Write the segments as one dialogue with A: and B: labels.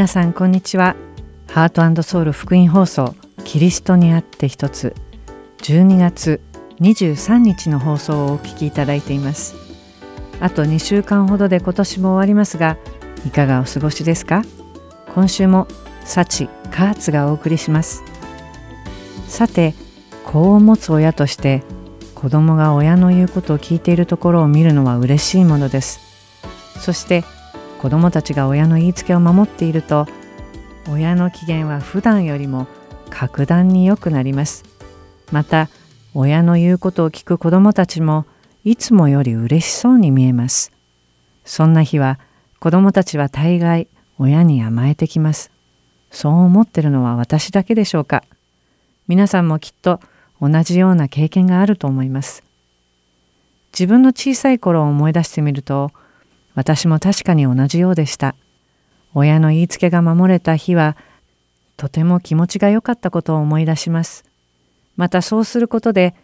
A: 皆さんこんにちは。ハートソウル福音放送キリストにあって一つ12月23日の放送をお聞きいただいています。あと2週間ほどで今年も終わりますがいかがお過ごしですか？今週も幸カーツがお送りします。さて子を持つ親として子供が親の言うことを聞いているところを見るのは嬉しいものです。そして子どもたちが親の言いつけを守っていると親の機嫌は普段よりも格段に良くなります。また親の言うことを聞く子どもたちもいつもより嬉しそうに見えます。そんな日は子どもたちは大概親に甘えてきます。そう思ってるのは私だけでしょうか。皆さんもきっと同じような経験があると思います。自分の小さい頃を思い出してみると私も確かに同じようでした。親の言いつけが守れた日は、とても気持ちが良かったことを思い出します。またそうすることで、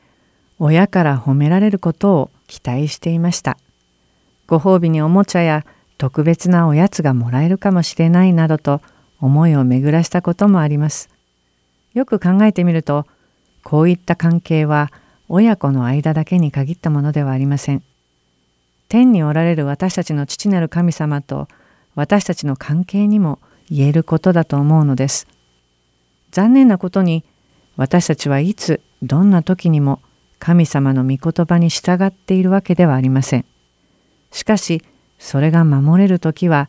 A: 親から褒められることを期待していました。ご褒美におもちゃや特別なおやつがもらえるかもしれないなどと思いを巡らしたこともあります。よく考えてみると、こういった関係は親子の間だけに限ったものではありません。天におられる私たちの父なる神様と私たちの関係にも言えることだと思うのです。残念なことに私たちはいつどんな時にも神様の御言葉に従っているわけではありません。しかしそれが守れる時は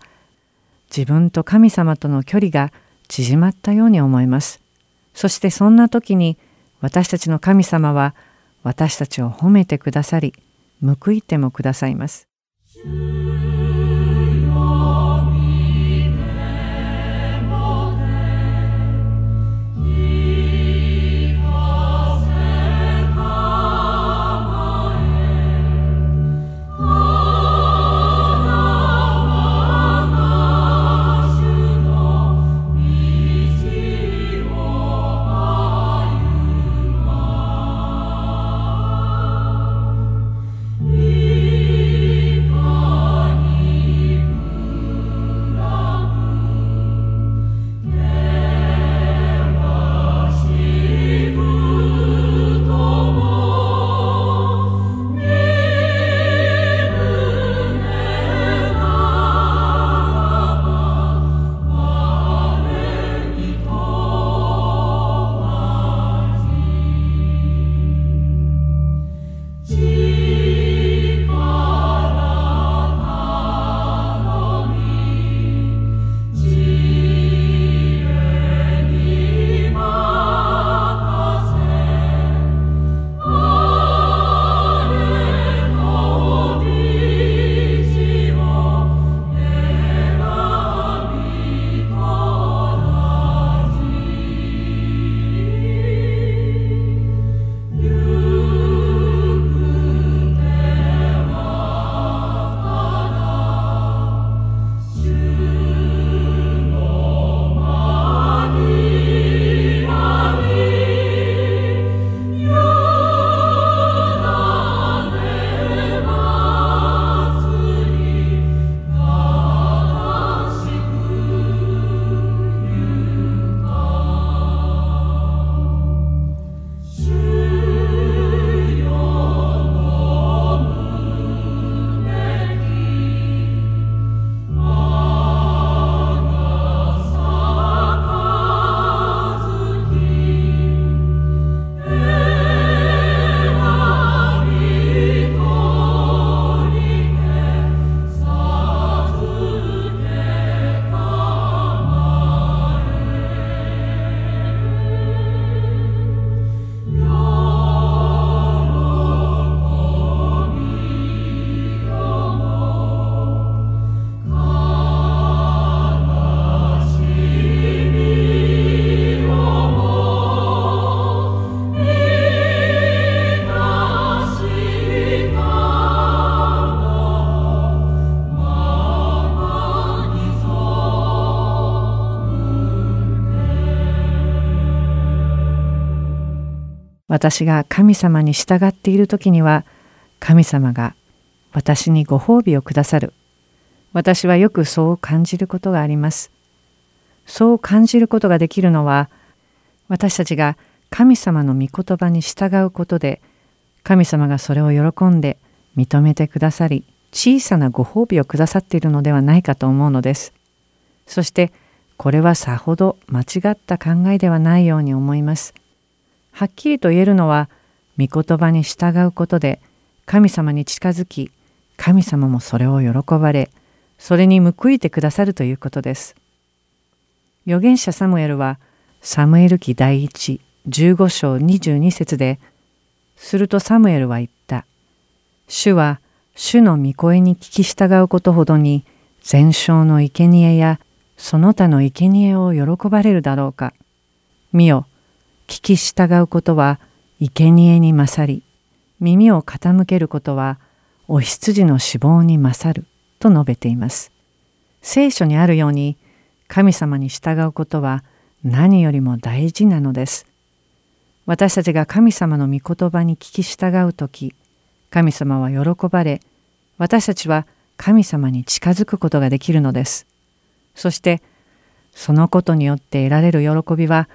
A: 自分と神様との距離が縮まったように思います。そしてそんな時に私たちの神様は私たちを褒めてくださり報いてもくださいます。私が神様に従っている時には神様が私にご褒美をくださる私はよくそう感じることがありますそう感じることができるのは私たちが神様の御言葉に従うことで神様がそれを喜んで認めてくださり小さなご褒美をくださっているのではないかと思うのです。そしてこれはさほど間違った考えではないように思います。はっきりと言えるのは御言葉に従うことで神様に近づき神様もそれを喜ばれそれに報いてくださるということです。預言者サムエルはサムエル記第一15章22節でするとサムエルは言った。主は主の御声に聞き従うことほどに全焼の生贄やその他の生贄を喜ばれるだろうか。見よ、聞き従うことは生贄に勝り、耳を傾けることはお羊の死亡に勝ると述べています。聖書にあるように神様に従うことは何よりも大事なのです。私たちが神様の御言葉に聞き従う時神様は喜ばれ私たちは神様に近づくことができるのです。そしてそのことによって得られる喜びは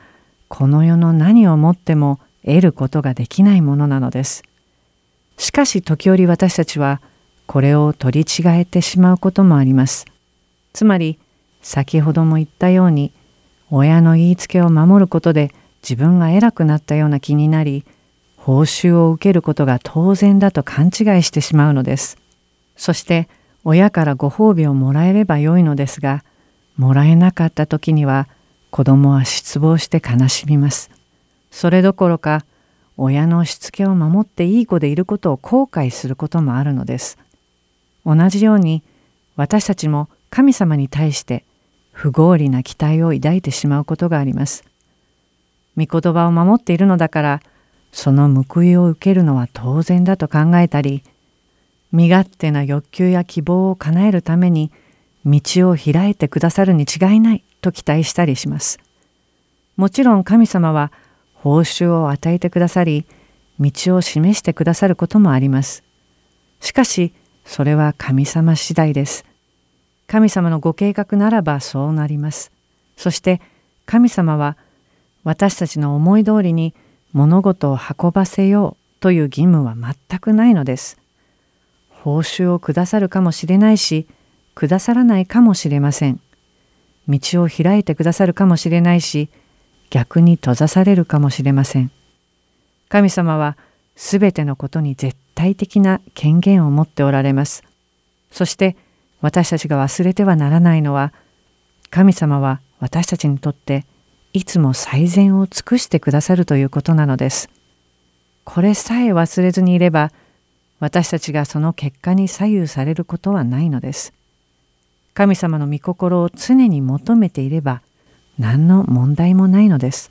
A: この世の何をもっても得ることができないものなのです。しかし時折私たちはこれを取り違えてしまうこともあります。つまり先ほども言ったように親の言いつけを守ることで自分が偉くなったような気になり報酬を受けることが当然だと勘違いしてしまうのです。そして親からご褒美をもらえればよいのですがもらえなかった時には子供は失望して悲しみます。それどころか親のしつけを守っていい子でいることを後悔することもあるのです。同じように私たちも神様に対して不合理な期待を抱いてしまうことがあります。御言葉を守っているのだからその報いを受けるのは当然だと考えたり身勝手な欲求や希望を叶えるために道を開いてくださるに違いないと期待したりします。もちろん神様は報酬を与えてくださり道を示してくださることもあります。しかしそれは神様次第です。神様のご計画ならばそうなります。そして神様は私たちの思い通りに物事を運ばせようという義務は全くないのです。報酬をくださるかもしれないし、くださらないかもしれません。道を開いてくださるかもしれないし、逆に閉ざされるかもしれません。神様はすべてのことに絶対的な権限を持っておられます。そして私たちが忘れてはならないのは、神様は私たちにとっていつも最善を尽くしてくださるということなのです。これさえ忘れずにいれば私たちがその結果に左右されることはないのです。神様の御心を常に求めていれば何の問題もないのです。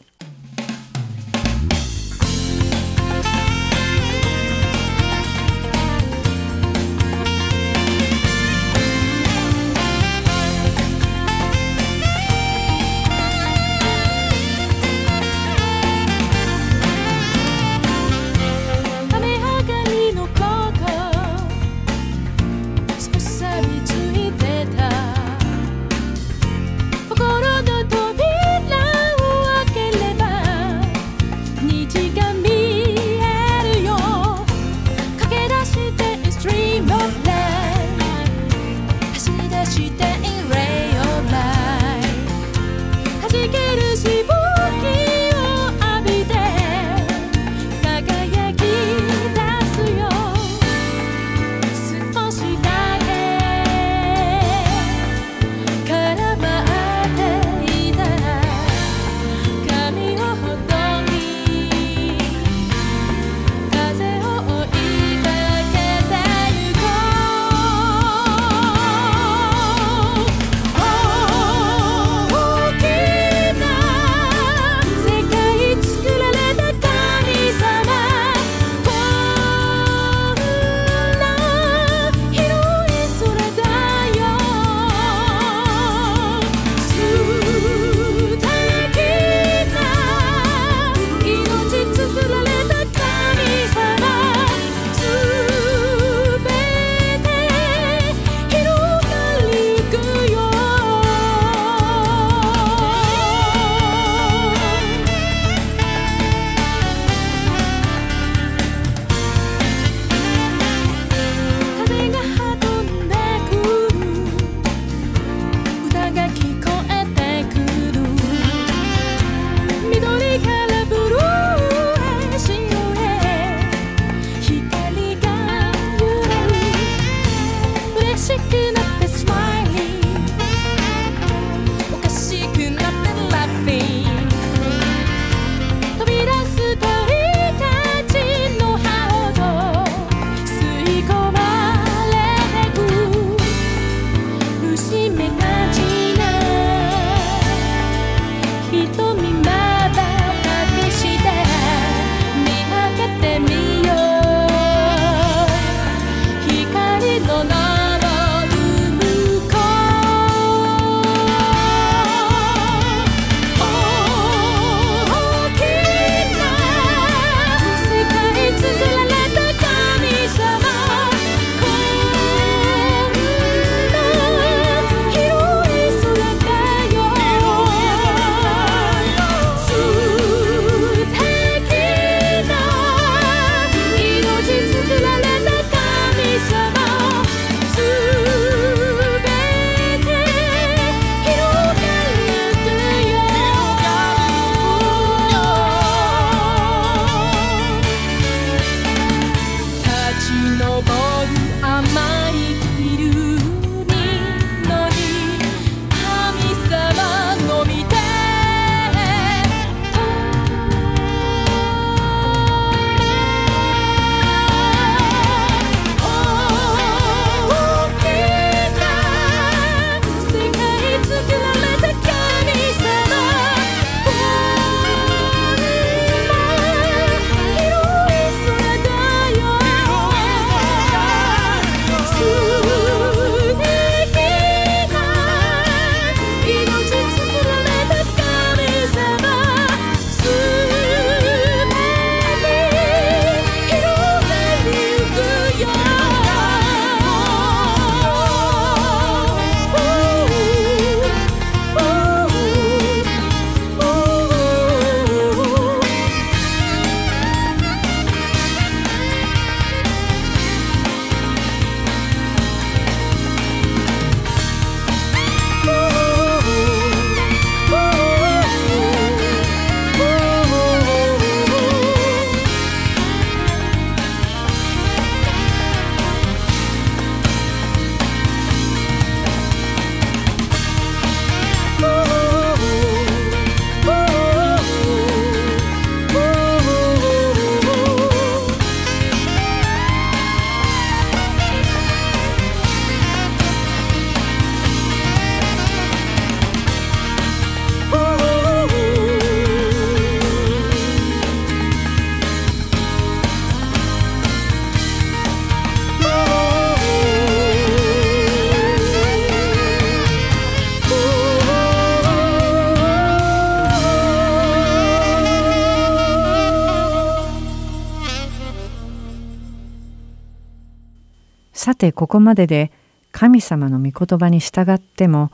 A: てここまでで神様の御言葉に従っても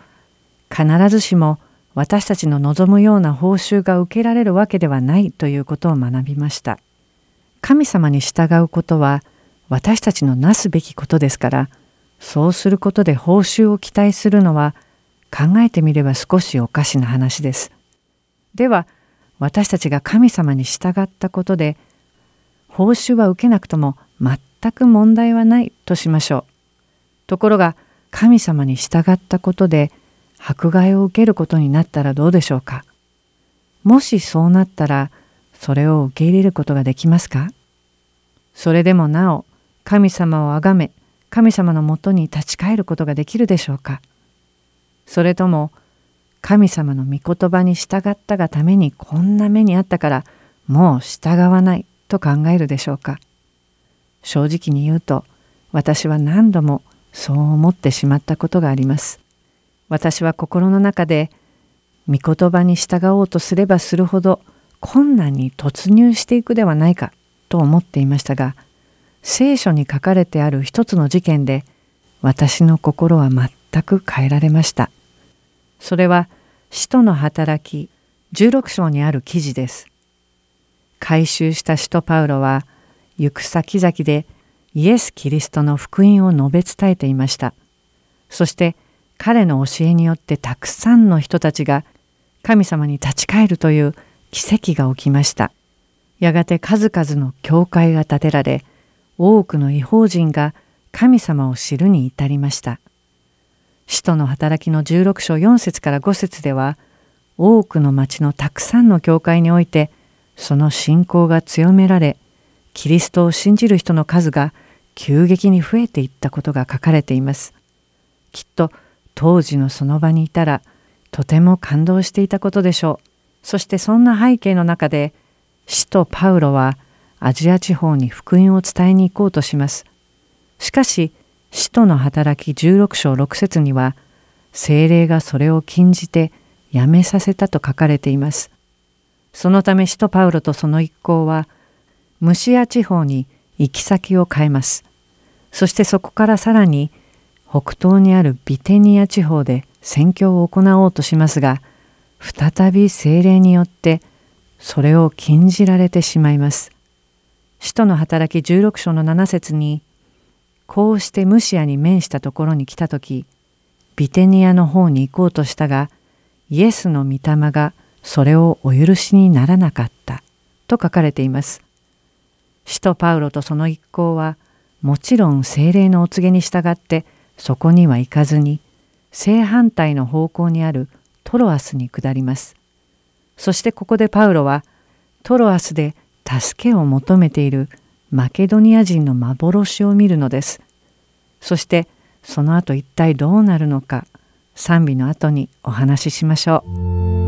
A: 必ずしも私たちの望むような報酬が受けられるわけではないということを学びました。神様に従うことは私たちのなすべきことですからそうすることで報酬を期待するのは考えてみれば少しおかしな話です。では私たちが神様に従ったことで報酬は受けなくとも全全く問題はないとしましょう。ところが神様に従ったことで迫害を受けることになったらどうでしょうか。もしそうなったらそれを受け入れることができますか？それでもなお神様をあがめ神様のもとに立ち返ることができるでしょうか？それとも神様の御言葉に従ったがためにこんな目にあったからもう従わないと考えるでしょうか？正直に言うと私は何度もそう思ってしまったことがあります。私は心の中で御言葉に従おうとすればするほど困難に突入していくではないかと思っていましたが聖書に書かれてある一つの事件で私の心は全く変えられました。それは使徒の働き16章にある記事です。回収した使徒パウロは行く先々でイエス・キリストの福音を述べ伝えていました。そして彼の教えによってたくさんの人たちが神様に立ち返るという奇跡が起きました。やがて数々の教会が建てられ多くの違法人が神様を知るに至りました。使徒の働きの16章4節から5節では多くの町のたくさんの教会においてその信仰が強められキリストを信じる人の数が急激に増えていったことが書かれています。きっと当時のその場にいたらとても感動していたことでしょう。そしてそんな背景の中で使徒パウロはアジア地方に福音を伝えに行こうとします。しかし使徒の働き16章6節には精霊がそれを禁じてやめさせたと書かれています。そのため使徒パウロとその一行はムシア地方に行き先を変えます。そしてそこからさらに北東にあるビテニア地方で宣教を行おうとしますが、再び精霊によってそれを禁じられてしまいます。使徒の働き16章の7節に、こうしてムシアに面したところに来た時、ビテニアの方に行こうとしたが、イエスの御霊がそれをお許しにならなかったと書かれています。使徒パウロとその一行はもちろん精霊のお告げに従ってそこには行かずに正反対の方向にあるトロアスに下ります。そしてここでパウロはトロアスで助けを求めているマケドニア人の幻を見るのです。そしてその後一体どうなるのか賛美の後にお話ししましょう。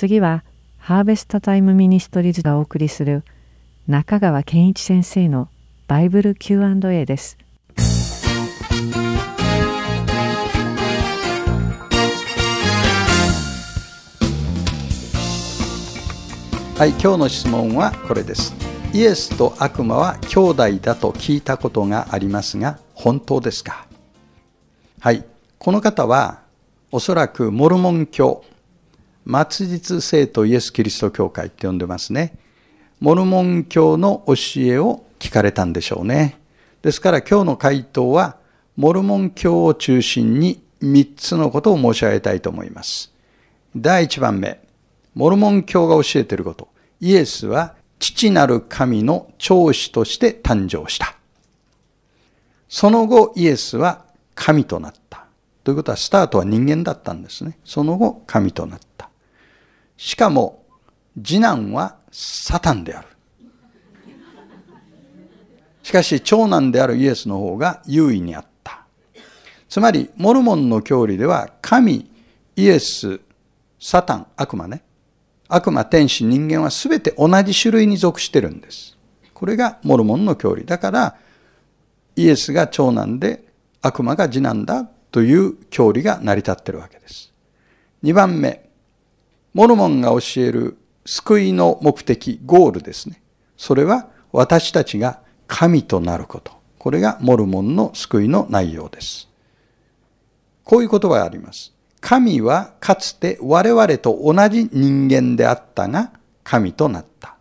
A: 次はハーベストタイムミニストリーズがお送りする中川健一先生のバイブル Q&A です。
B: はい、今日の質問はこれです。イエスと悪魔は兄弟だと聞いたことがありますが、本当ですか？はい、この方はおそらくモルモン教、末日聖とイエス・キリスト教会って呼んでますね。モルモン教の教えを聞かれたんでしょうね。ですから今日の回答は、モルモン教を中心に3つのことを申し上げたいと思います。第1番目、モルモン教が教えていること。イエスは父なる神の長子として誕生した。その後、イエスは神となった。ということは、スタートは人間だったんですね。その後、神となった。しかも、次男はサタンである。しかし、長男であるイエスの方が優位にあった。つまり、モルモンの教理では、神、イエス、サタン、悪魔ね。悪魔、天使、人間は全て同じ種類に属してるんです。これがモルモンの教理。だから、イエスが長男で悪魔が次男だという教理が成り立ってるわけです。2番目、モルモンが教える救いの目的、ゴールですね。それは私たちが神となること。これがモルモンの救いの内容です。こういう言葉があります。神はかつて我々と同じ人間であったが、神となった。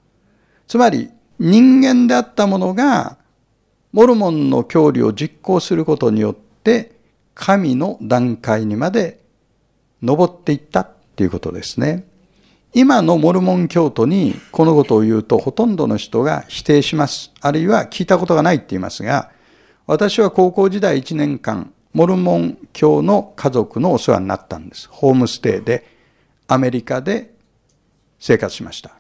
B: つまり、人間であったものが、モルモンの教理を実行することによって、神の段階にまで登っていったっていうことですね。今のモルモン教徒にこのことを言うとほとんどの人が否定します。あるいは聞いたことがないって言いますが、私は高校時代1年間、モルモン教の家族のお世話になったんです。ホームステイでアメリカで生活しました。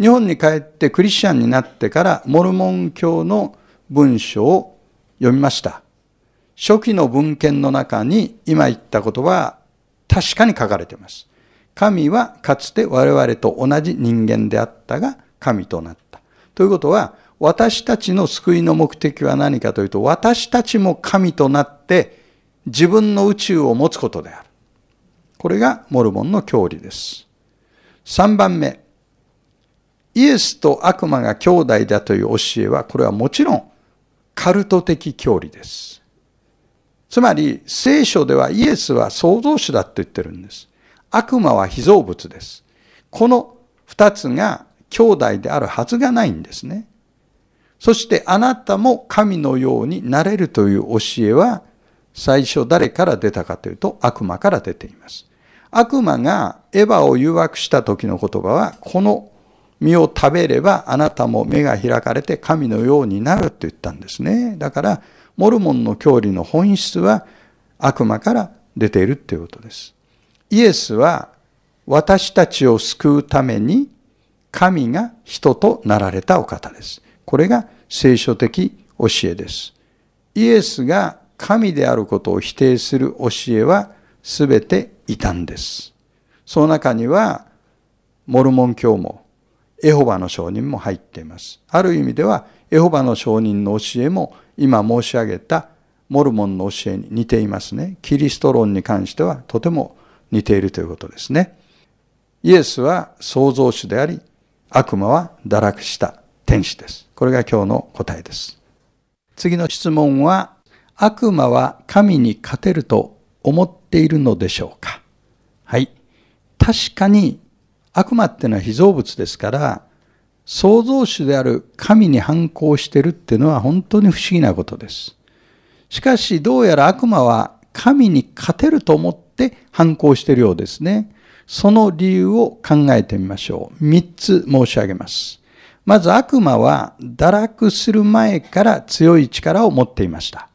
B: 日本に帰ってクリスチャンになってからモルモン教の文章を読みました。初期の文献の中に今言ったことは確かに書かれています。神はかつて我々と同じ人間であったが神となった。ということは私たちの救いの目的は何かというと私たちも神となって自分の宇宙を持つことである。これがモルモンの教理です。3番目。イエスと悪魔が兄弟だという教えは、これはもちろんカルト的教理です。つまり、聖書ではイエスは創造主だと言ってるんです。悪魔は被造物です。この二つが兄弟であるはずがないんですね。そしてあなたも神のようになれるという教えは、最初誰から出たかというと悪魔から出ています。悪魔がエヴァを誘惑した時の言葉は、この実を食べればあなたも目が開かれて神のようになると言ったんですね。だから、モルモンの教理の本質は悪魔から出ているということです。イエスは私たちを救うために神が人となられたお方です。これが聖書的教えです。イエスが神であることを否定する教えは全て異端です。その中には、モルモン教も、エホバの証人も入っています。ある意味では、エホバの証人の教えも、今申し上げたモルモンの教えに似ていますね。キリスト論に関してはとても似ているということですね。イエスは創造主であり、悪魔は堕落した天使です。これが今日の答えです。次の質問は、悪魔は神に勝てると思っているのでしょうか？はい。確かに悪魔っていうのは被造物ですから、創造主である神に反抗してるっていうのは本当に不思議なことです。しかしどうやら悪魔は神に勝てると思って反抗しているようですね。その理由を考えてみましょう。三つ申し上げます。まず悪魔は堕落する前から強い力を持っていました。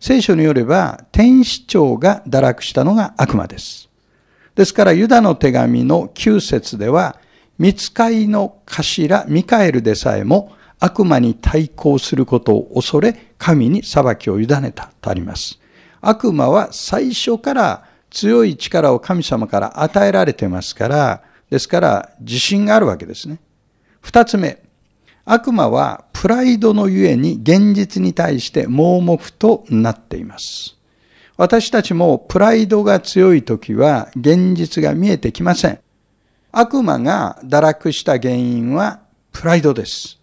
B: 聖書によれば、天使長が堕落したのが悪魔です。ですから、ユダの手紙の9節では、見つかいの頭ミカエルでさえも悪魔に対抗することを恐れ、神に裁きを委ねたとあります。悪魔は最初から強い力を神様から与えられてますから、ですから自信があるわけですね。二つ目、悪魔はプライドのゆえに現実に対して盲目となっています。私たちもプライドが強い時は現実が見えてきません。悪魔が堕落した原因はプライドです。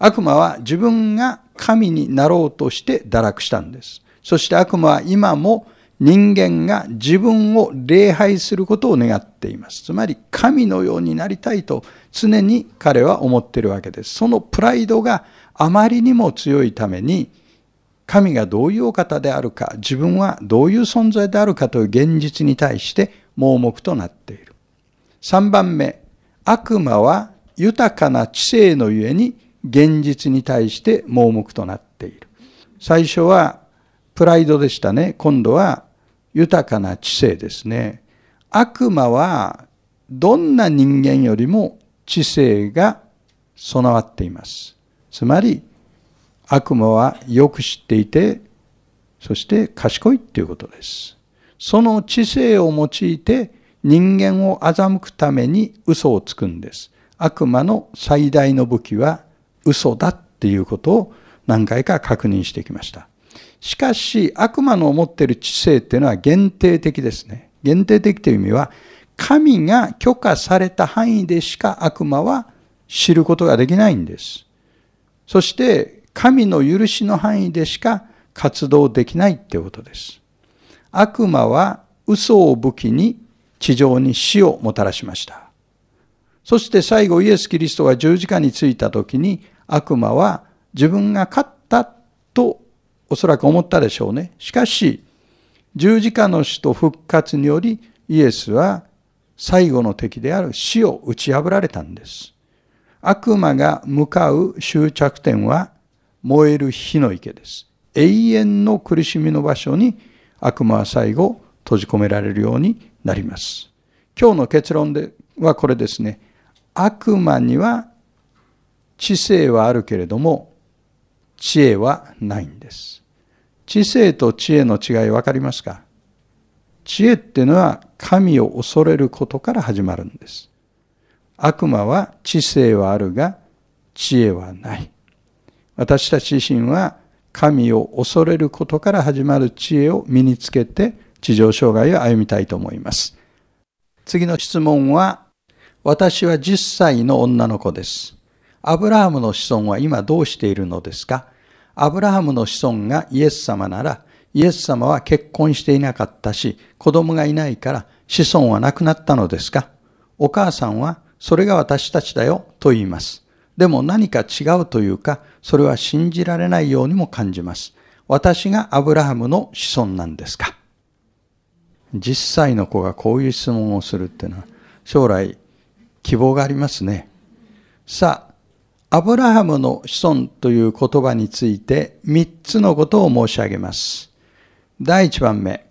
B: 悪魔は自分が神になろうとして堕落したんです。そして悪魔は今も人間が自分を礼拝することを願っています。つまり神のようになりたいと常に彼は思っているわけです。そのプライドがあまりにも強いために神がどういうお方であるか、自分はどういう存在であるかという現実に対して盲目となっている。3番目、悪魔は豊かな知性のゆえに現実に対して盲目となっている。最初はプライドでしたね。今度は豊かな知性ですね。悪魔はどんな人間よりも知性が備わっています。つまり悪魔はよく知っていて、そして賢いっていうことです。その知性を用いて人間を欺くために嘘をつくんです。悪魔の最大の武器は嘘だっていうことを何回か確認してきました。しかし、悪魔の持っている知性っていうのは限定的ですね。限定的という意味は、神が許可された範囲でしか悪魔は知ることができないんです。そして、神の許しの範囲でしか活動できないってことです。悪魔は嘘を武器に地上に死をもたらしました。そして最後イエス・キリストが十字架についた時に悪魔は自分が勝ったとおそらく思ったでしょうね。しかし十字架の死と復活によりイエスは最後の敵である死を打ち破られたんです。悪魔が向かう終着点は燃える火の池です。永遠の苦しみの場所に悪魔は最後閉じ込められるようになります。今日の結論ではこれですね。悪魔には知性はあるけれども、知恵はないんです。知性と知恵の違い分かりますか？知恵っていうのは神を恐れることから始まるんです。悪魔は知性はあるが知恵はない。私たち自身は神を恐れることから始まる知恵を身につけて地上生涯を歩みたいと思います。次の質問は私は10歳の女の子です。アブラハムの子孫は今どうしているのですか？アブラハムの子孫がイエス様なら、イエス様は結婚していなかったし、子供がいないから子孫はなくなったのですか？お母さんは、それが私たちだよと言います。でも何か違うというか、それは信じられないようにも感じます。私がアブラハムの子孫なんですか ?10 歳の子がこういう質問をするっていうのは、将来希望がありますね。さあ、アブラハムの子孫という言葉について3つのことを申し上げます。第1番目、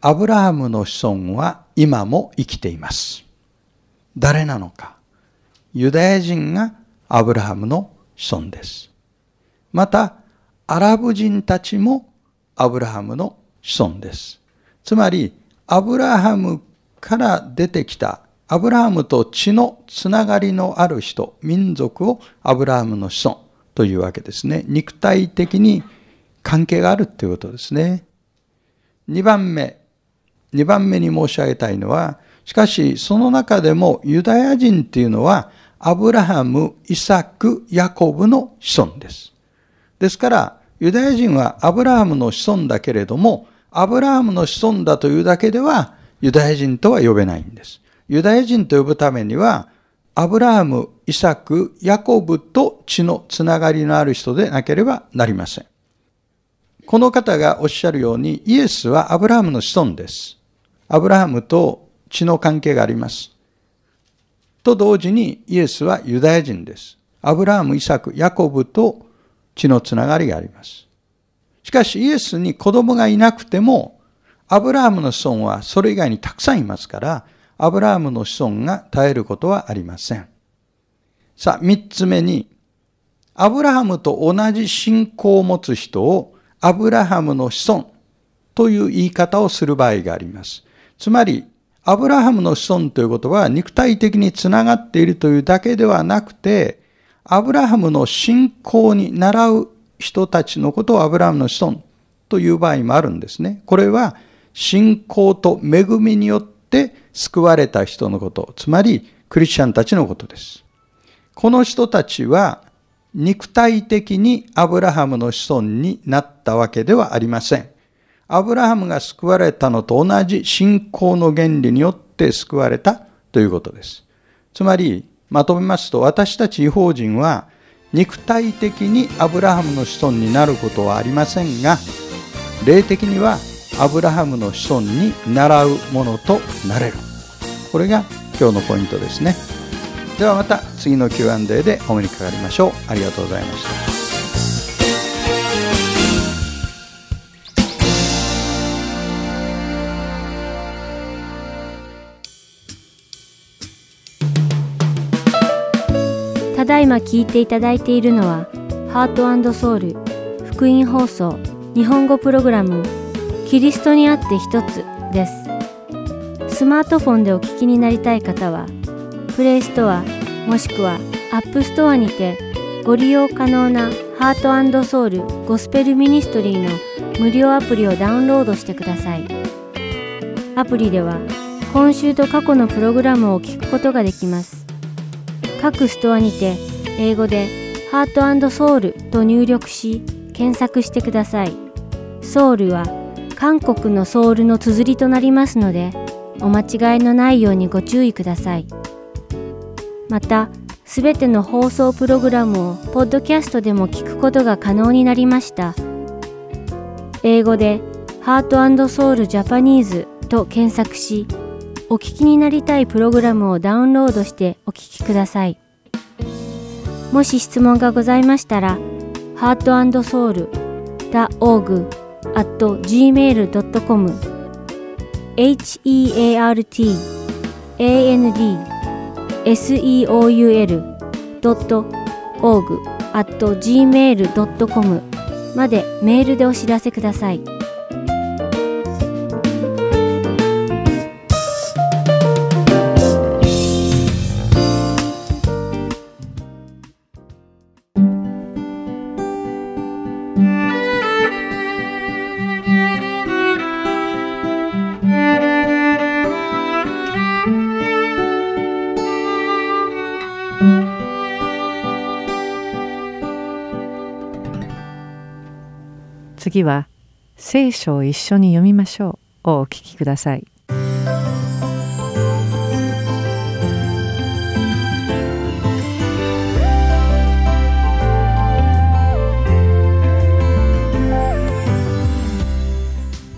B: アブラハムの子孫は今も生きています。誰なのか。ユダヤ人がアブラハムの子孫です。また、アラブ人たちもアブラハムの子孫です。つまり、アブラハムから出てきたアブラハムと血のつながりのある人、民族をアブラハムの子孫というわけですね。肉体的に関係があるということですね。二番目、二番目に申し上げたいのは、しかしその中でもユダヤ人っていうのはアブラハム、イサク、ヤコブの子孫です。ですから、ユダヤ人はアブラハムの子孫だけれども、アブラハムの子孫だというだけではユダヤ人とは呼べないんです。ユダヤ人と呼ぶためには、アブラハム、イサク、ヤコブと血のつながりのある人でなければなりません。この方がおっしゃるように、イエスはアブラハムの子孫です。アブラハムと血の関係があります。と同時にイエスはユダヤ人です。アブラハム、イサク、ヤコブと血のつながりがあります。しかしイエスに子供がいなくても、アブラハムの子孫はそれ以外にたくさんいますから、アブラハムの子孫が絶えることはありません。さあ、三つ目に、アブラハムと同じ信仰を持つ人をアブラハムの子孫という言い方をする場合があります。つまり、アブラハムの子孫ということは肉体的につながっているというだけではなくて、アブラハムの信仰に習う人たちのことをアブラハムの子孫という場合もあるんですね。これは信仰と恵みによって救われた人のこと、つまりクリスチャンたちのことです。この人たちは肉体的にアブラハムの子孫になったわけではありません。アブラハムが救われたのと同じ信仰の原理によって救われたということです。つまり、まとめますと、私たち違法人は、肉体的にアブラハムの子孫になることはありませんが、霊的にはアブラハムの子孫に習うものとなれる。これが今日のポイントですね。ではまた次の Q&A でお目にかかりましょう。ありがとうございました。
C: ただいま聞いていただいているのはハートソウル福音放送日本語プログラムキリストにあって一つですスマートフォンでお聞きになりたい方はプレイストアもしくはアップストアにてご利用可能なハートソウルゴスペルミニストリーの無料アプリをダウンロードしてくださいアプリでは今週と過去のプログラムを聞くことができます各ストアにて英語でハートソウルと入力し検索してください。ソウルは韓国のソウルの綴りとなりますので、お間違いのないようにご注意ください。また、すべての放送プログラムをポッドキャストでも聞くことが可能になりました。英語でハートソウルジャパニーズと検索し、お聞きになりたいプログラムをダウンロードしてお聞きください。もし質問がございましたら、heartandsoul.org.gmail.com heartandseoul.org.gmail.com までメールでお知らせください。
A: 次は聖書を一緒に読みましょうをお聞きください。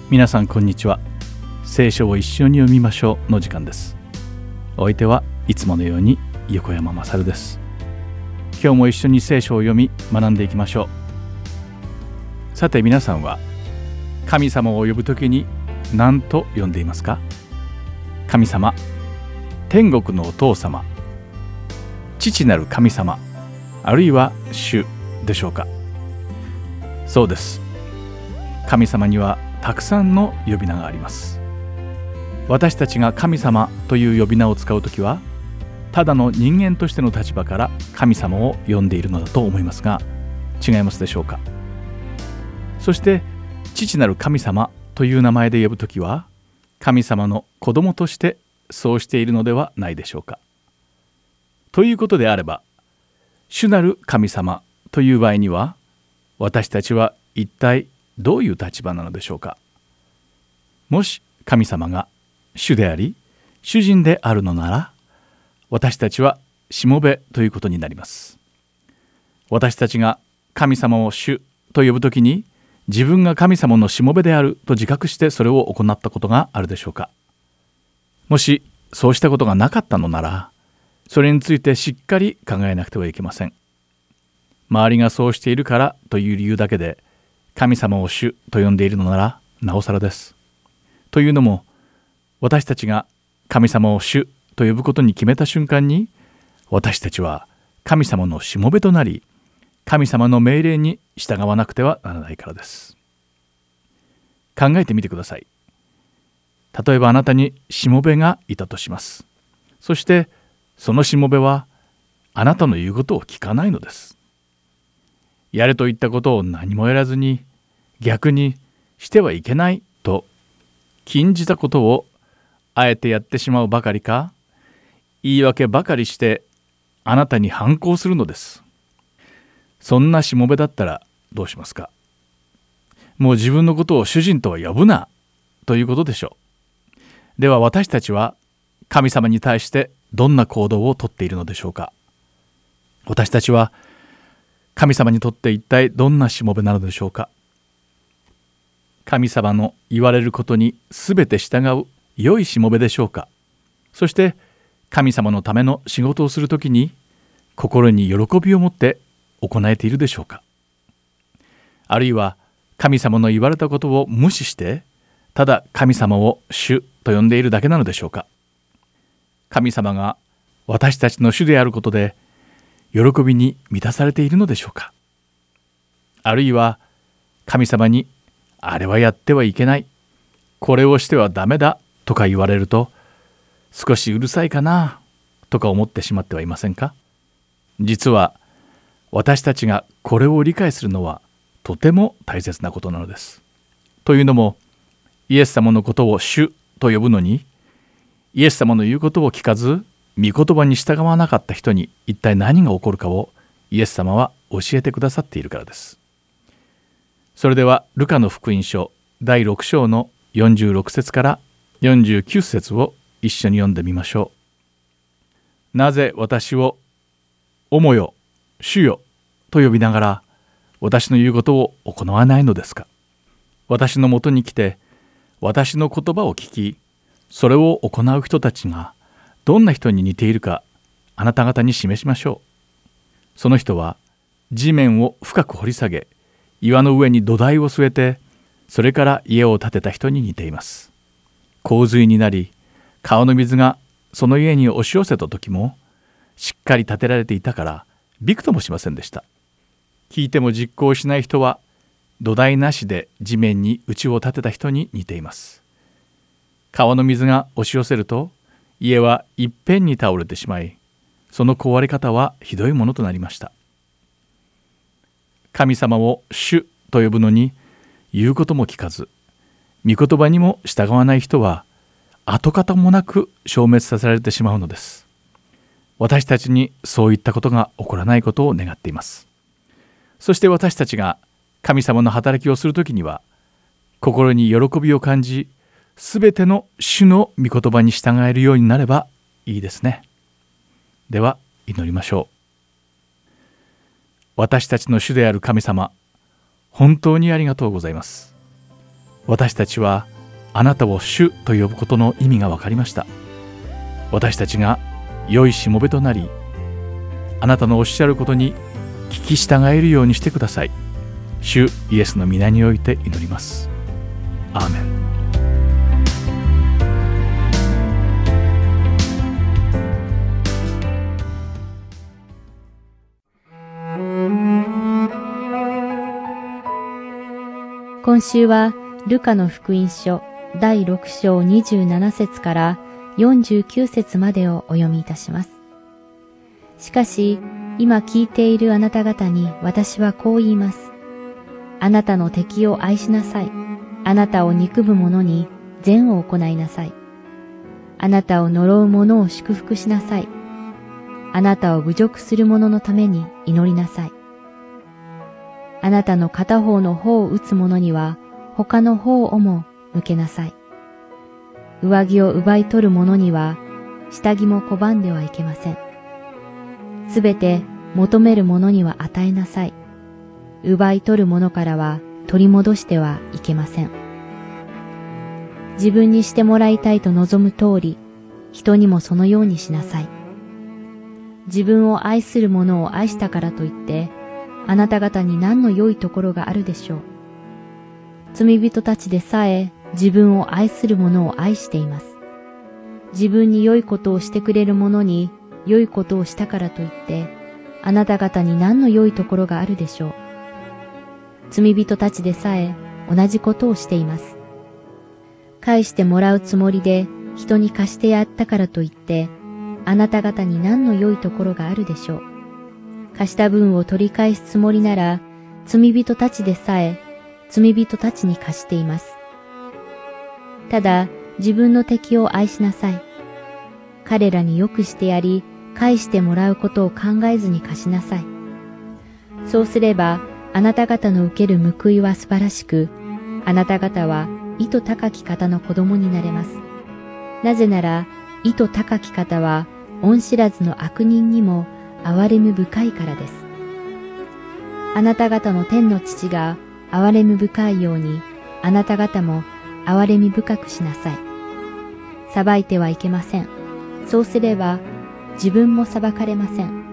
D: 皆さんこんにちは。聖書を一緒に読みましょうの時間です。お相手はいつものように横山まさるです。今日も一緒に聖書を読み学んでいきましょう。さて皆さんは神様を呼ぶ時に何と呼んでいますか？神様天国のお父様父なる神様あるいは主でしょうか？そうです。神様にはたくさんの呼び名があります。私たちが神様という呼び名を使う時はただの人間としての立場から神様を呼んでいるのだと思いますが違いますでしょうか？そして父なる神様という名前で呼ぶ時は神様の子供としてそうしているのではないでしょうか。ということであれば主なる神様という場合には私たちは一体どういう立場なのでしょうか。もし神様が主であり主人であるのなら私たちはしもべということになります。私たちが神様を主と呼ぶときに自分が神様のしもべであると自覚してそれを行ったことがあるでしょうか？もしそうしたことがなかったのならそれについてしっかり考えなくてはいけません。周りがそうしているからという理由だけで神様を主と呼んでいるのならなおさらです。というのも私たちが神様を主と呼ぶことに決めた瞬間に私たちは神様のしもべとなり神様の命令に従わなくてはならないからです。考えてみてください。例えばあなたにしもべがいたとします。そしてそのしもべはあなたの言うことを聞かないのです。やれと言ったことを何もやらずに逆にしてはいけないと禁じたことをあえてやってしまうばかりか言い訳ばかりしてあなたに反抗するのです。そんなしもべだったらどうしますか？もう自分のことを主人とは呼ぶなということでしょう。では私たちは神様に対してどんな行動をとっているのでしょうか？私たちは神様にとって一体どんなしもべなのでしょうか？神様の言われることに全て従う良いしもべでしょうか？そして神様のための仕事をする時に心に喜びを持って行えているでしょうか？あるいは神様の言われたことを無視してただ神様を主と呼んでいるだけなのでしょうか？神様が私たちの主であることで喜びに満たされているのでしょうか？あるいは神様にあれはやってはいけないこれをしてはダメだとか言われると少しうるさいかなとか思ってしまってはいませんか？実は私たちがこれを理解するのはとても大切なことなのです。というのもイエス様のことを主と呼ぶのにイエス様の言うことを聞かず御言葉に従わなかった人に一体何が起こるかをイエス様は教えてくださっているからです。それではルカの福音書第6章の46節から49節を一緒に読んでみましょう。なぜ私を「おもよ主よ」と呼びながら私の言うことを行わないのですか？私のもとに来て私の言葉を聞きそれを行う人たちがどんな人に似ているかあなた方に示しましょう。その人は地面を深く掘り下げ岩の上に土台を据えてそれから家を建てた人に似ています。洪水になり川の水がその家に押し寄せた時もしっかり建てられていたからびくともしませんでした。聞いても実行しない人は土台なしで地面に家を建てた人に似ています。川の水が押し寄せると家はいっぺんに倒れてしまいその壊れ方はひどいものとなりました。神様を主と呼ぶのに言うことも聞かず御言葉にも従わない人は跡形もなく消滅させられてしまうのです私たちにそういったことが起こらないことを願っています。そして私たちが神様の働きをする時には心に喜びを感じすべての主の御言葉に従えるようになればいいですね。では祈りましょう。私たちの主である神様本当にありがとうございます。私たちはあなたを主と呼ぶことの意味が分かりました。私たちが良いしもべとなりあなたのおっしゃることに聞き従えるようにしてください。主イエスの皆において祈ります。アーメン。
E: 今週はルカの福音書第6章27節から49節までをお読みいたします。しかし、今聞いているあなた方に私はこう言います。あなたの敵を愛しなさい。あなたを憎む者に善を行いなさい。あなたを呪う者を祝福しなさい。あなたを侮辱する者のために祈りなさい。あなたの片方の方を打つ者には他の方をも向けなさい。上着を奪い取る者には下着も拒んではいけません。すべて求める者には与えなさい。奪い取る者からは取り戻してはいけません。自分にしてもらいたいと望む通り、人にもそのようにしなさい。自分を愛する者を愛したからといって、あなた方に何の良いところがあるでしょう。罪人たちでさえ自分を愛する者を愛しています。自分に良いことをしてくれる者に良いことをしたからといって、あなた方に何の良いところがあるでしょう。罪人たちでさえ同じことをしています。返してもらうつもりで人に貸してやったからといって、あなた方に何の良いところがあるでしょう。貸した分を取り返すつもりなら、罪人たちでさえ、罪人たちに貸しています。ただ、自分の敵を愛しなさい。彼らに良くしてやり、返してもらうことを考えずに貸しなさい。そうすれば、あなた方の受ける報いは素晴らしく、あなた方は意図高き方の子供になれます。なぜなら、意図高き方は、恩知らずの悪人にも憐れむ深いからです。あなた方の天の父が憐れむ深いように、あなた方も憐れみ深くしなさい。裁いてはいけません。そうすれば、自分も裁かれません。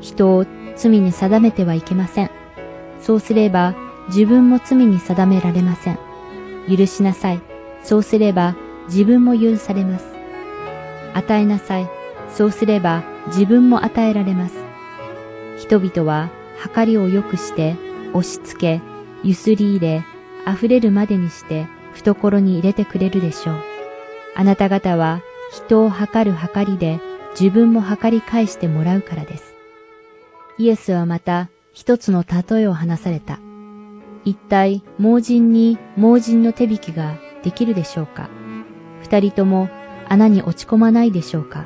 E: 人を罪に定めてはいけません。そうすれば、自分も罪に定められません。許しなさい。そうすれば、自分も許されます。与えなさい。そうすれば、自分も与えられます。人々は、計りを良くして、押し付け、ゆすり入れ、溢れるまでにして、懐に入れてくれるでしょう。あなた方は、人を測る計りで、自分も計り返してもらうからです。イエスはまた一つの例えを話された。一体盲人に盲人の手引きができるでしょうか二人とも穴に落ち込まないでしょうか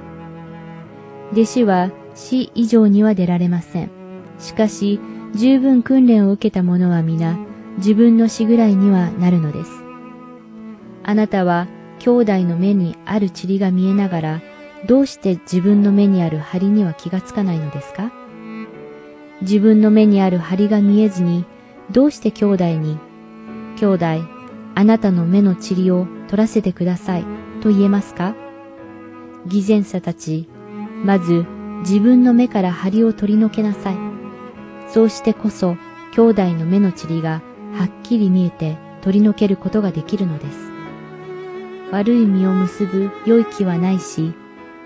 E: 弟子は死以上には出られません。しかし十分訓練を受けた者は皆自分の死ぐらいにはなるのです。あなたは兄弟の目にある塵が見えながらどうして自分の目にある針には気がつかないのですか？自分の目にある針が見えずに、どうして兄弟に、兄弟、あなたの目の塵を取らせてくださいと言えますか？偽善者たち、まず自分の目から針を取り除けなさい。そうしてこそ兄弟の目の塵がはっきり見えて取り除けることができるのです。悪い実を結ぶ良い木はないし、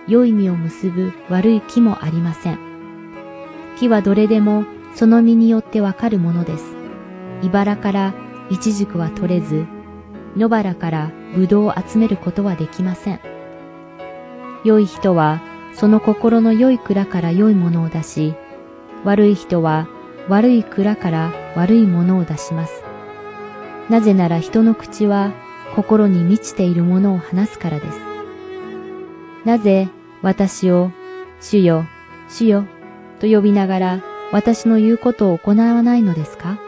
E: 良い実を結ぶ悪い木もありません。木はどれでもその実によってわかるものです。茨からイチジクは取れず、野原からブドウを集めることはできません。良い人はその心の良い蔵から良いものを出し、悪い人は悪い蔵から悪いものを出します。なぜなら人の口は心に満ちているものを話すからです。なぜ私を、主よ、主よ、と呼びながら私の言うことを行わないのですか？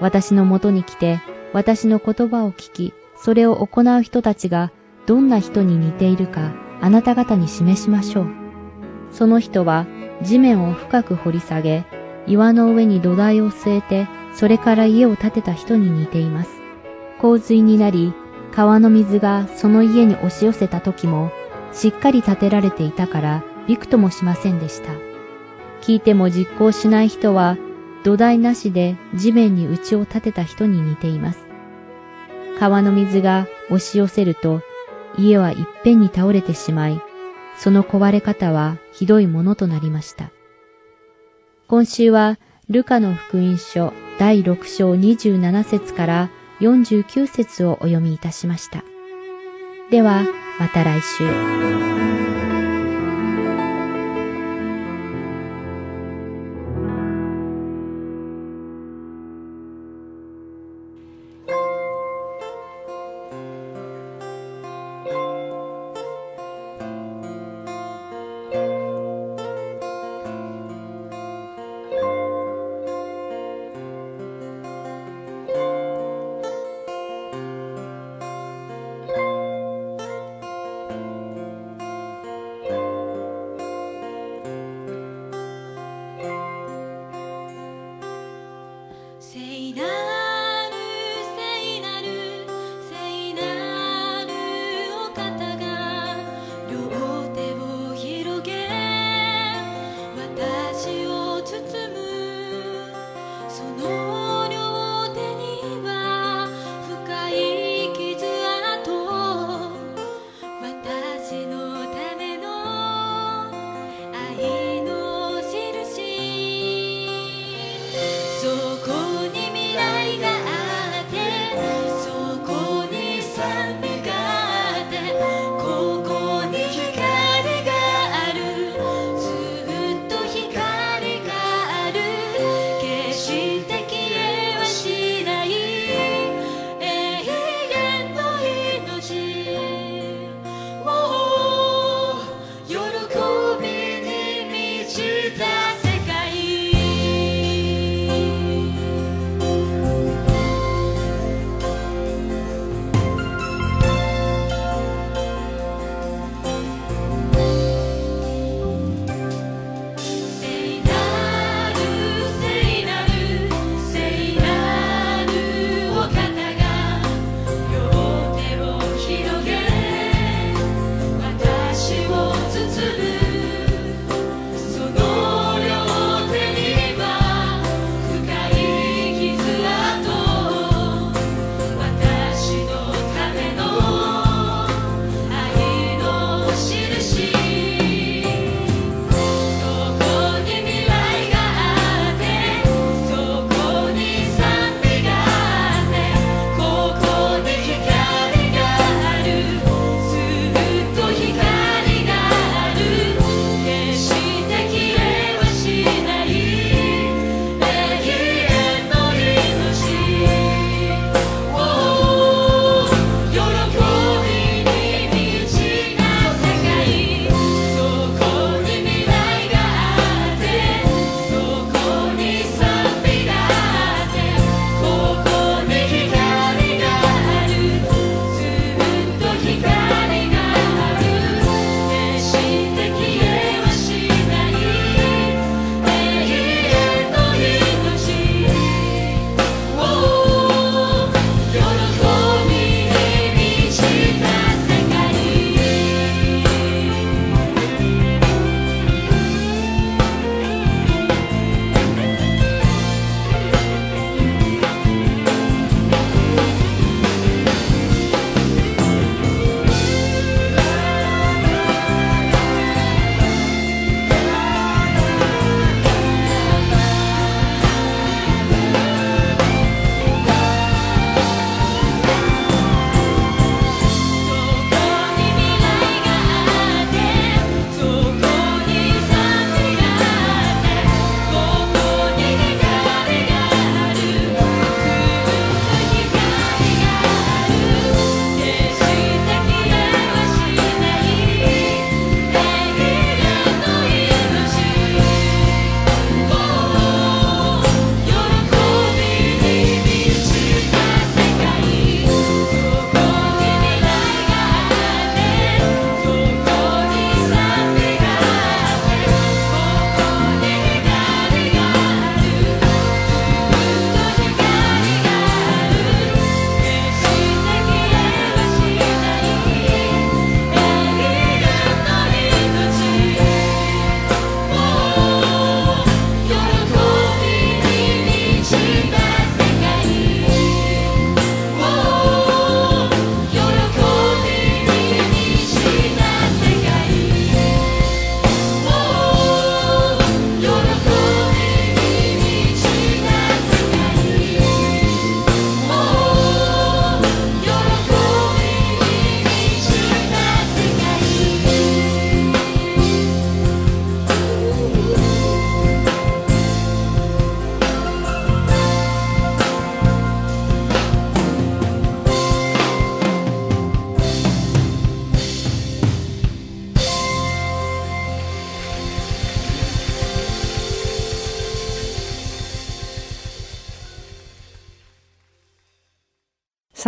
E: 私のもとに来て私の言葉を聞き、それを行う人たちがどんな人に似ているかあなた方に示しましょう。その人は地面を深く掘り下げ、岩の上に土台を据えて、それから家を建てた人に似ています。洪水になり、川の水がその家に押し寄せた時も、しっかり建てられていたからびくともしませんでした。聞いても実行しない人は土台なしで地面に内を立てた人に似ています。川の水が押し寄せると家はいっぺんに倒れてしまい、その壊れ方はひどいものとなりました。今週はルカの福音書第6章27節から49節をお読みいたしました。では、また来週。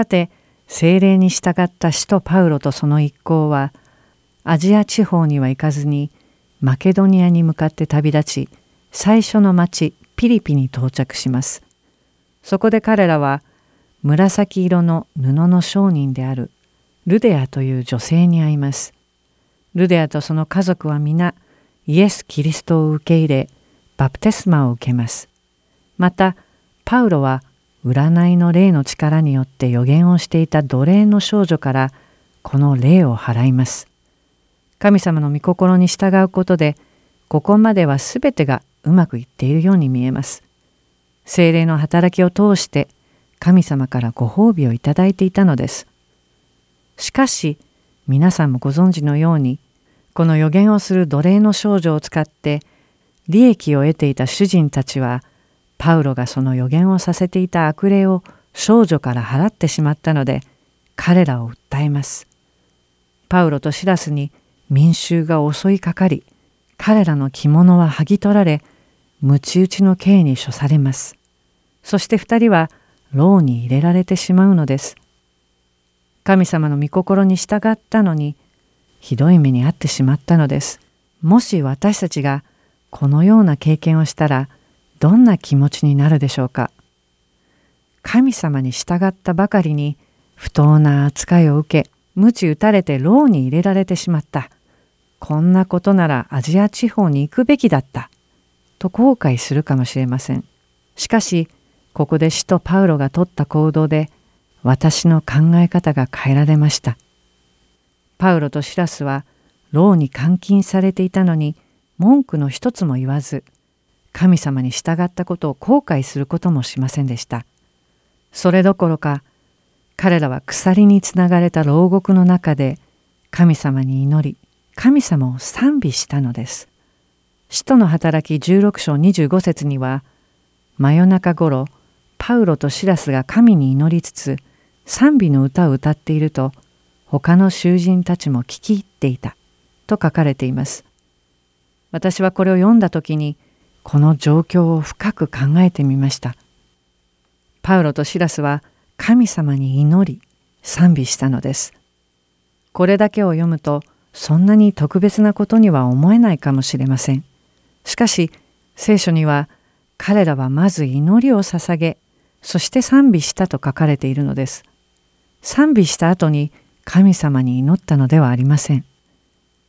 A: さて精霊に従った使徒パウロとその一行はアジア地方には行かずにマケドニアに向かって旅立ち最初の町ピリピに到着します。そこで彼らは紫色の布の商人であるルデアという女性に会います。ルデアとその家族は皆イエス・キリストを受け入れバプテスマを受けます。またパウロは占いの霊の力によって予言をしていた奴隷の少女からこの霊を払います。神様の御心に従うことでここまでは全てがうまくいっているように見えます。精霊の働きを通して神様からご褒美をいただいていたのです。しかし皆さんもご存知のようにこの予言をする奴隷の少女を使って利益を得ていた主人たちはパウロがその予言をさせていた悪霊を少女から払ってしまったので彼らを訴えます。パウロとシラスに民衆が襲いかかり彼らの着物は剥ぎ取られ鞭打ちの刑に処されます。そして二人は牢に入れられてしまうのです。神様の御心に従ったのにひどい目に遭ってしまったのです。もし私たちがこのような経験をしたらどんな気持ちになるでしょうか？神様に従ったばかりに不当な扱いを受け鞭打たれて牢に入れられてしまった。こんなことならアジア地方に行くべきだった。と後悔するかもしれません。しかしここで使徒パウロが取った行動で私の考え方が変えられました。パウロとシラスは牢に監禁されていたのに文句の一つも言わず神様に従ったことを後悔することもしませんでした。それどころか彼らは鎖につながれた牢獄の中で神様に祈り神様を賛美したのです。使徒の働き16章25節には真夜中ごろパウロとシラスが神に祈りつつ賛美の歌を歌っていると他の囚人たちも聞き入っていたと書かれています。私はこれを読んだ時にこの状況を深く考えてみました。パウロとシラスは神様に祈り賛美したのです。これだけを読むとそんなに特別なことには思えないかもしれません。しかし聖書には彼らはまず祈りを捧げそして賛美したと書かれているのです。賛美した後に神様に祈ったのではありません。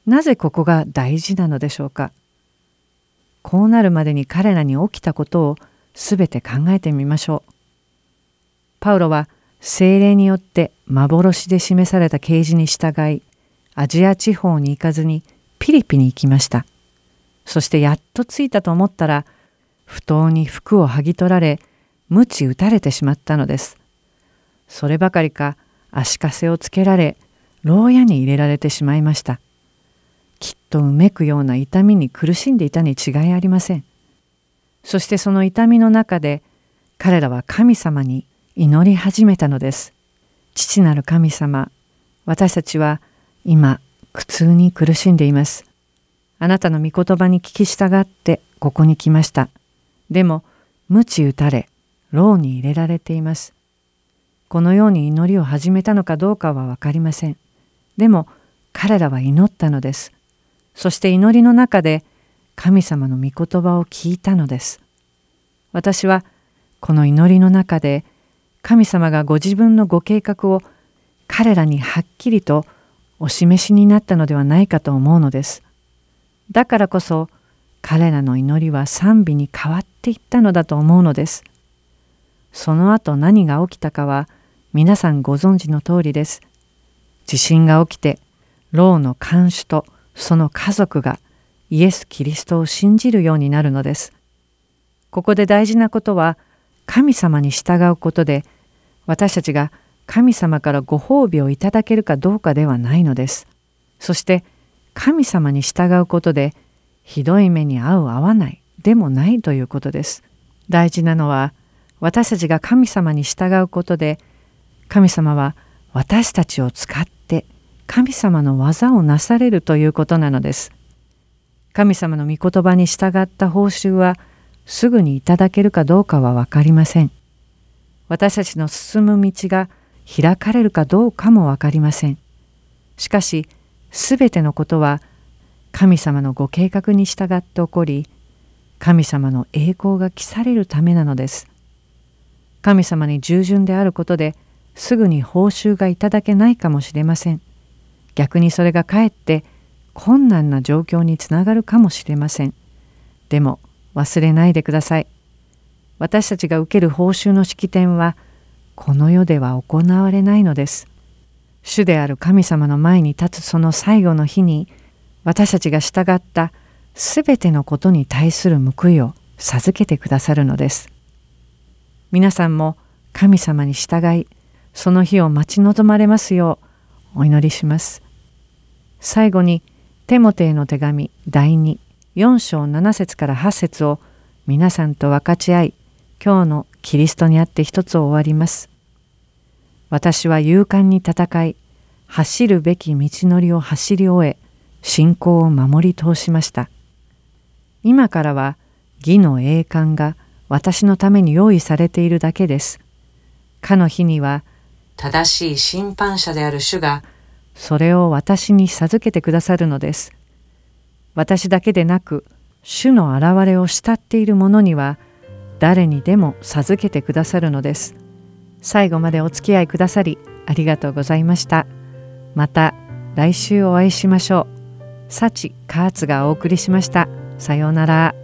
A: なぜここが大事なのでしょうか。こうなるまでに彼らに起きたことをすべて考えてみましょう。パウロは精霊によって幻で示された啓示に従い、アジア地方に行かずにピリピに行きました。そしてやっと着いたと思ったら、不当に服を剥ぎ取られ、鞭打たれてしまったのです。そればかりか足かせをつけられ、牢屋に入れられてしまいました。きっとうめくような痛みに苦しんでいたに違いありません。そしてその痛みの中で彼らは神様に祈り始めたのです。父なる神様、私たちは今苦痛に苦しんでいます。あなたの御言葉に聞き従ってここに来ました。でも、鞭打たれ、牢に入れられています。このように祈りを始めたのかどうかは分かりません。でも彼らは祈ったのです。そして祈りの中で神様の御言葉を聞いたのです。私はこの祈りの中で神様がご自分のご計画を彼らにはっきりとお示しになったのではないかと思うのです。だからこそ彼らの祈りは賛美に変わっていったのだと思うのです。その後何が起きたかは皆さんご存知の通りです。地震が起きて牢の看守とその家族がイエス・キリストを信じるようになるのです。ここで大事なことは神様に従うことで私たちが神様からご褒美をいただけるかどうかではないのです。そして神様に従うことでひどい目に遭う合わないでもないということです。大事なのは私たちが神様に従うことで神様は私たちを使って神様の技をなされるということなのです。神様の御言葉に従った報酬はすぐにいただけるかどうかは分かりません。私たちの進む道が開かれるかどうかも分かりません。しかしすべてのことは神様のご計画に従って起こり神様の栄光が来されるためなのです。神様に従順であることですぐに報酬がいただけないかもしれません。逆にそれがかえって困難な状況につながるかもしれません。でも忘れないでください。私たちが受ける報酬の式典はこの世では行われないのです。主である神様の前に立つその最後の日に私たちが従ったすべてのことに対する報いを授けてくださるのです。皆さんも神様に従いその日を待ち望まれますようお祈りします。最後にテモテへの手紙第24章7節から8節を皆さんと分かち合い今日のキリストにあって一つを終わります。私は勇敢に戦い走るべき道のりを走り終え信仰を守り通しました。今からは義の栄冠が私のために用意されているだけです。かの日には正しい審判者である主がそれを私に授けてくださるのです。私だけでなく主の現れを慕っている者には誰にでも授けてくださるのです。最後までお付き合いくださりありがとうございました。また来週お会いしましょう。幸カーツがお送りしました。さようなら。